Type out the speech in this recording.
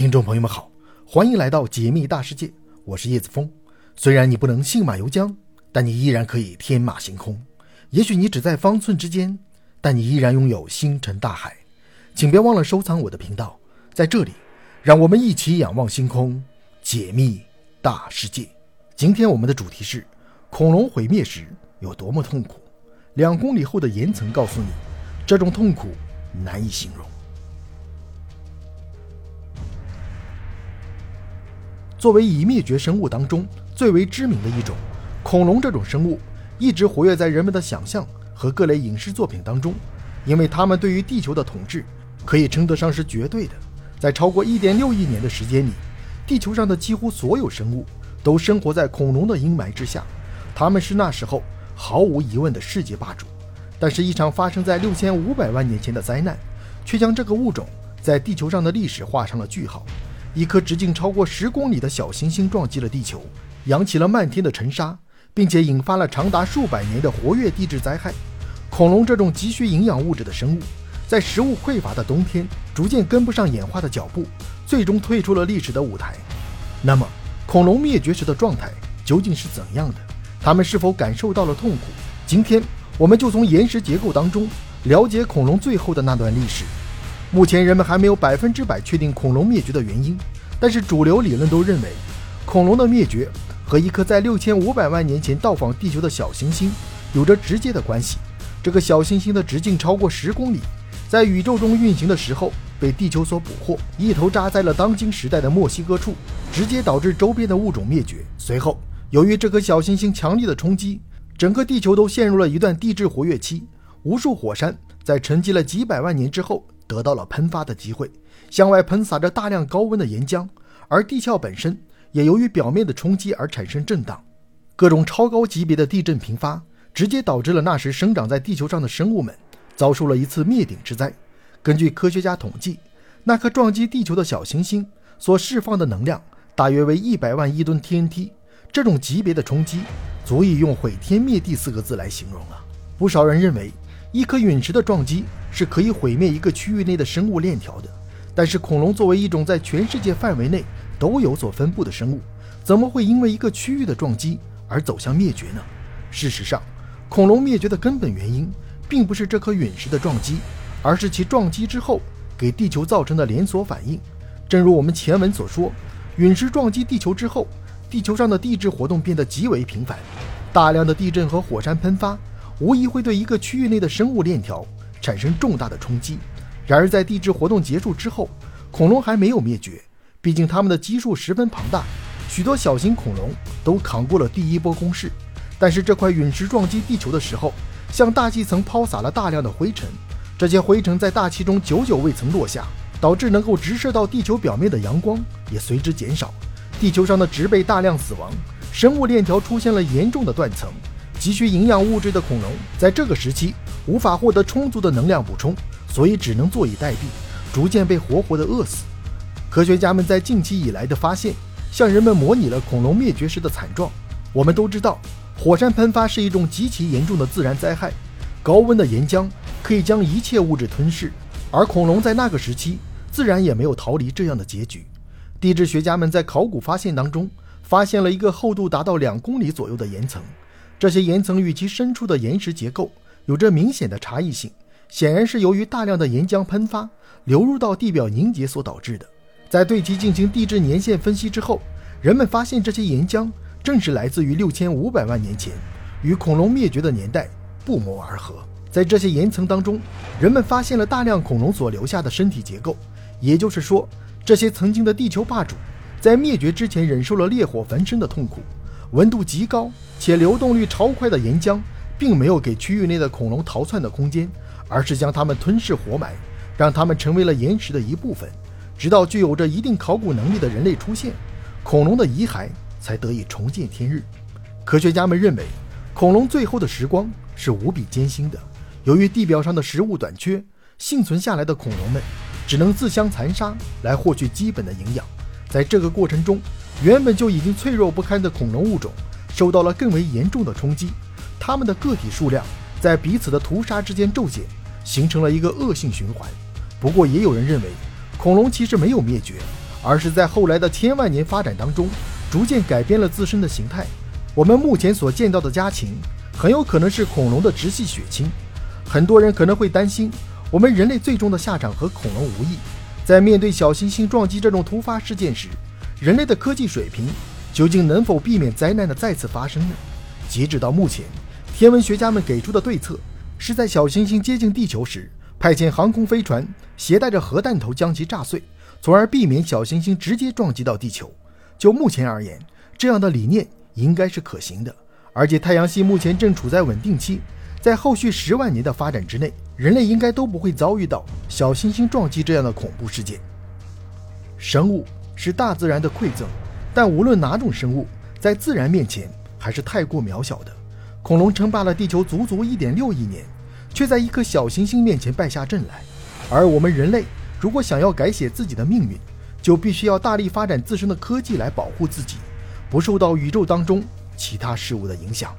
听众朋友们好，欢迎来到解密大世界，我是叶子峰。虽然你不能信马由缰，但你依然可以天马行空。也许你只在方寸之间，但你依然拥有星辰大海。请别忘了收藏我的频道，在这里，让我们一起仰望星空，解密大世界。今天我们的主题是恐龙毁灭时有多么痛苦。两公里厚的岩层告诉你，这种痛苦难以形容。作为已灭绝生物当中最为知名的一种，恐龙这种生物一直活跃在人们的想象和各类影视作品当中，因为它们对于地球的统治可以称得上是绝对的。在超过1.6亿年的时间里，地球上的几乎所有生物都生活在恐龙的阴霾之下，它们是那时候毫无疑问的世界霸主。但是，一场发生在6500万年前的灾难，却将这个物种在地球上的历史画上了句号。一颗直径超过十公里的小行星撞击了地球，扬起了漫天的尘沙，并且引发了长达数百年的活跃地质灾害。恐龙这种急需营养物质的生物，在食物匮乏的冬天，逐渐跟不上演化的脚步，最终退出了历史的舞台。那么，恐龙灭绝时的状态究竟是怎样的？它们是否感受到了痛苦？今天，我们就从岩石结构当中了解恐龙最后的那段历史。目前人们还没有百分之百确定恐龙灭绝的原因，但是主流理论都认为，恐龙的灭绝和一颗在六千五百万年前到访地球的小行星有着直接的关系。这个小行星的直径超过十公里，在宇宙中运行的时候被地球所捕获，一头扎在了当今时代的墨西哥处，直接导致周边的物种灭绝。随后，由于这颗小行星强力的冲击，整个地球都陷入了一段地质活跃期，无数火山在沉积了几百万年之后。得到了喷发的机会，向外喷洒着大量高温的岩浆，而地壳本身也由于表面的冲击而产生震荡，各种超高级别的地震频发，直接导致了那时生长在地球上的生物们遭受了一次灭顶之灾。根据科学家统计，那颗撞击地球的小行星所释放的能量大约为一百万亿吨 TNT，这种级别的冲击足以用毁天灭地四个字来形容了。不少人认为。一颗陨石的撞击是可以毁灭一个区域内的生物链条的，但是恐龙作为一种在全世界范围内都有所分布的生物，怎么会因为一个区域的撞击而走向灭绝呢？事实上，恐龙灭绝的根本原因并不是这颗陨石的撞击，而是其撞击之后给地球造成的连锁反应。正如我们前文所说，陨石撞击地球之后，地球上的地质活动变得极为频繁，大量的地震和火山喷发。无疑会对一个区域内的生物链条产生重大的冲击。然而，在地质活动结束之后，恐龙还没有灭绝，毕竟它们的基数十分庞大，许多小型恐龙都扛过了第一波攻势。但是，这块陨石撞击地球的时候，向大气层抛洒了大量的灰尘，这些灰尘在大气中久久未曾落下，导致能够直射到地球表面的阳光也随之减少，地球上的植被大量死亡，生物链条出现了严重的断层。急需营养物质的恐龙在这个时期无法获得充足的能量补充，所以只能坐以待毙，逐渐被活活的饿死。科学家们在近期以来的发现，向人们模拟了恐龙灭绝时的惨状。我们都知道，火山喷发是一种极其严重的自然灾害，高温的岩浆可以将一切物质吞噬，而恐龙在那个时期自然也没有逃离这样的结局。地质学家们在考古发现当中发现了一个厚度达到两公里左右的岩层。这些岩层与其深处的岩石结构有着明显的差异性，显然是由于大量的岩浆喷发流入到地表凝结所导致的。在对其进行地质年限分析之后，人们发现这些岩浆正是来自于六千五百万年前，与恐龙灭绝的年代不谋而合。在这些岩层当中，人们发现了大量恐龙所留下的身体结构，也就是说，这些曾经的地球霸主在灭绝之前忍受了烈火焚身的痛苦。温度极高且流动率超快的岩浆，并没有给区域内的恐龙逃窜的空间，而是将它们吞噬活埋，让它们成为了岩石的一部分。直到具有着一定考古能力的人类出现，恐龙的遗骸才得以重见天日。科学家们认为，恐龙最后的时光是无比艰辛的。由于地表上的食物短缺，幸存下来的恐龙们只能自相残杀来获取基本的营养。在这个过程中，原本就已经脆弱不堪的恐龙物种受到了更为严重的冲击，它们的个体数量在彼此的屠杀之间骤减，形成了一个恶性循环。不过，也有人认为，恐龙其实没有灭绝，而是在后来的千万年发展当中，逐渐改变了自身的形态。我们目前所见到的家禽，很有可能是恐龙的直系血亲。很多人可能会担心，我们人类最终的下场和恐龙无异。在面对小行星撞击这种突发事件时，人类的科技水平究竟能否避免灾难的再次发生呢？截止到目前，天文学家们给出的对策是在小行星接近地球时，派遣航空飞船携带着核弹头将其炸碎，从而避免小行星直接撞击到地球。就目前而言，这样的理念应该是可行的。而且太阳系目前正处在稳定期，在后续十万年的发展之内，人类应该都不会遭遇到小行星撞击这样的恐怖事件。生物是大自然的馈赠，但无论哪种生物，在自然面前。还是太过渺小的，恐龙称霸了地球足足一点六亿年，却在一颗小行星面前败下阵来。而我们人类如果想要改写自己的命运，就必须要大力发展自身的科技来保护自己，不受到宇宙当中其他事物的影响。